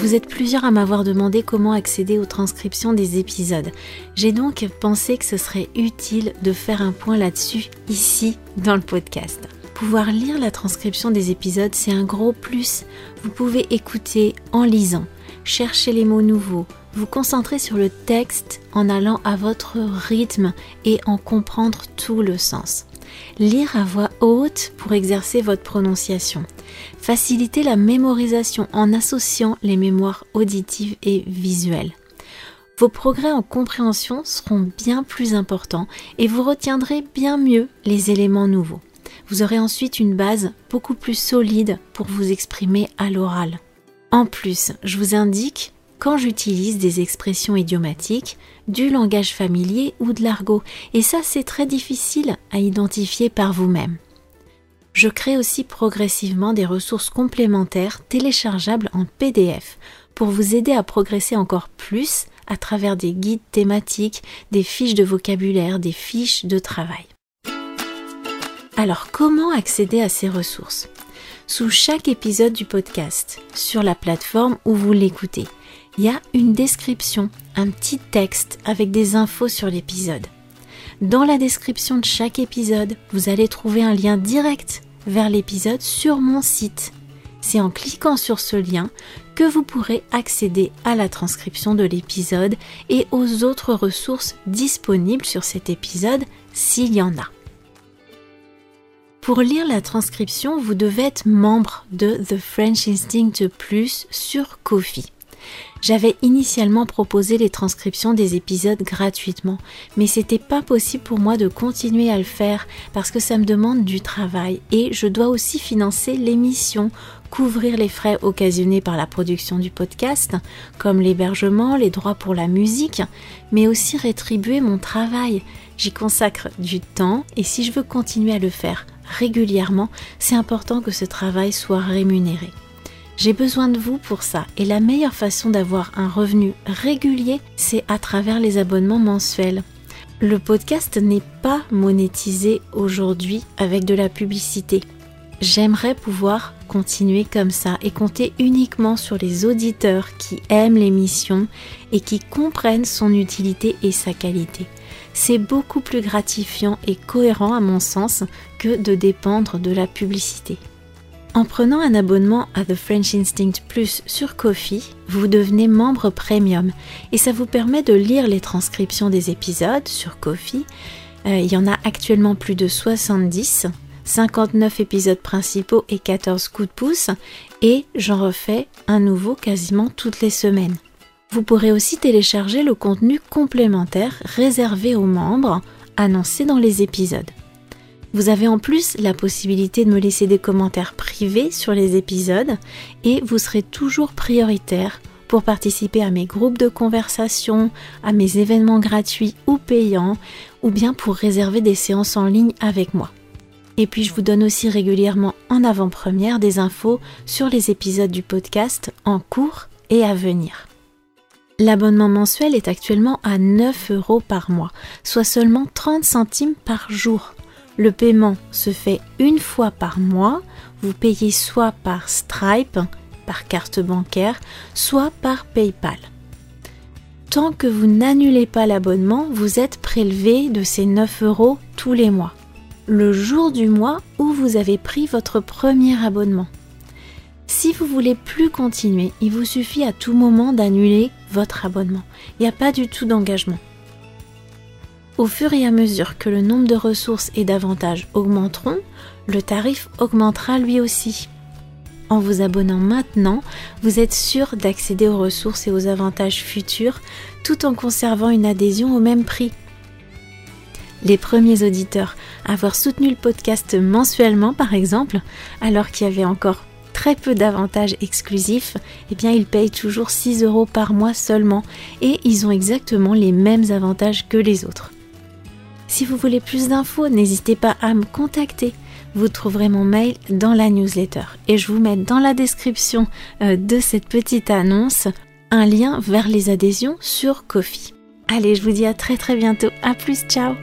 Vous êtes plusieurs à m'avoir demandé comment accéder aux transcriptions des épisodes. J'ai donc pensé que ce serait utile de faire un point là-dessus ici dans le podcast. Pouvoir lire la transcription des épisodes, c'est un gros plus. Vous pouvez écouter en lisant, chercher les mots nouveaux, vous concentrer sur le texte en allant à votre rythme et en comprendre tout le sens. Lire à voix haute pour exercer votre prononciation. Faciliter la mémorisation en associant les mémoires auditives et visuelles. Vos progrès en compréhension seront bien plus importants et vous retiendrez bien mieux les éléments nouveaux. Vous aurez ensuite une base beaucoup plus solide pour vous exprimer à l'oral. En plus, je vous indique quand j'utilise des expressions idiomatiques, du langage familier ou de l'argot, et ça c'est très difficile à identifier par vous-même. Je crée aussi progressivement des ressources complémentaires téléchargeables en PDF pour vous aider à progresser encore plus à travers des guides thématiques, des fiches de vocabulaire, des fiches de travail. Alors comment accéder à ces ressources? Sous chaque épisode du podcast, sur la plateforme où vous l'écoutez, il y a une description, un petit texte avec des infos sur l'épisode. Dans la description de chaque épisode, vous allez trouver un lien direct vers l'épisode sur mon site. C'est en cliquant sur ce lien que vous pourrez accéder à la transcription de l'épisode et aux autres ressources disponibles sur cet épisode s'il y en a. Pour lire la transcription, vous devez être membre de The French Instinct Plus sur Kofi. J'avais initialement proposé les transcriptions des épisodes gratuitement, mais c'était pas possible pour moi de continuer à le faire parce que ça me demande du travail et je dois aussi financer l'émission, couvrir les frais occasionnés par la production du podcast, comme l'hébergement, les droits pour la musique, mais aussi rétribuer mon travail. J'y consacre du temps et si je veux continuer à le faire régulièrement, c'est important que ce travail soit rémunéré. J'ai besoin de vous pour ça et la meilleure façon d'avoir un revenu régulier, c'est à travers les abonnements mensuels. Le podcast n'est pas monétisé aujourd'hui avec de la publicité. J'aimerais pouvoir continuer comme ça et compter uniquement sur les auditeurs qui aiment l'émission et qui comprennent son utilité et sa qualité. C'est beaucoup plus gratifiant et cohérent à mon sens que de dépendre de la publicité. En prenant un abonnement à The French Instinct Plus sur Kofi, vous devenez membre premium et ça vous permet de lire les transcriptions des épisodes sur Kofi. Euh, il y en a actuellement plus de 70, 59 épisodes principaux et 14 coups de pouce et j'en refais un nouveau quasiment toutes les semaines. Vous pourrez aussi télécharger le contenu complémentaire réservé aux membres annoncé dans les épisodes. Vous avez en plus la possibilité de me laisser des commentaires privés sur les épisodes et vous serez toujours prioritaire pour participer à mes groupes de conversation, à mes événements gratuits ou payants, ou bien pour réserver des séances en ligne avec moi. Et puis je vous donne aussi régulièrement en avant-première des infos sur les épisodes du podcast en cours et à venir. L'abonnement mensuel est actuellement à 9 euros par mois, soit seulement 30 centimes par jour. Le paiement se fait une fois par mois. Vous payez soit par Stripe, par carte bancaire, soit par PayPal. Tant que vous n'annulez pas l'abonnement, vous êtes prélevé de ces 9 euros tous les mois. Le jour du mois où vous avez pris votre premier abonnement. Si vous voulez plus continuer, il vous suffit à tout moment d'annuler votre abonnement. Il n'y a pas du tout d'engagement. Au fur et à mesure que le nombre de ressources et d'avantages augmenteront, le tarif augmentera lui aussi. En vous abonnant maintenant, vous êtes sûr d'accéder aux ressources et aux avantages futurs tout en conservant une adhésion au même prix. Les premiers auditeurs à avoir soutenu le podcast mensuellement par exemple, alors qu'il y avait encore très peu d'avantages exclusifs, eh bien ils payent toujours 6 euros par mois seulement et ils ont exactement les mêmes avantages que les autres. Si vous voulez plus d'infos, n'hésitez pas à me contacter. Vous trouverez mon mail dans la newsletter et je vous mets dans la description euh, de cette petite annonce un lien vers les adhésions sur Kofi. Allez, je vous dis à très très bientôt. À plus, ciao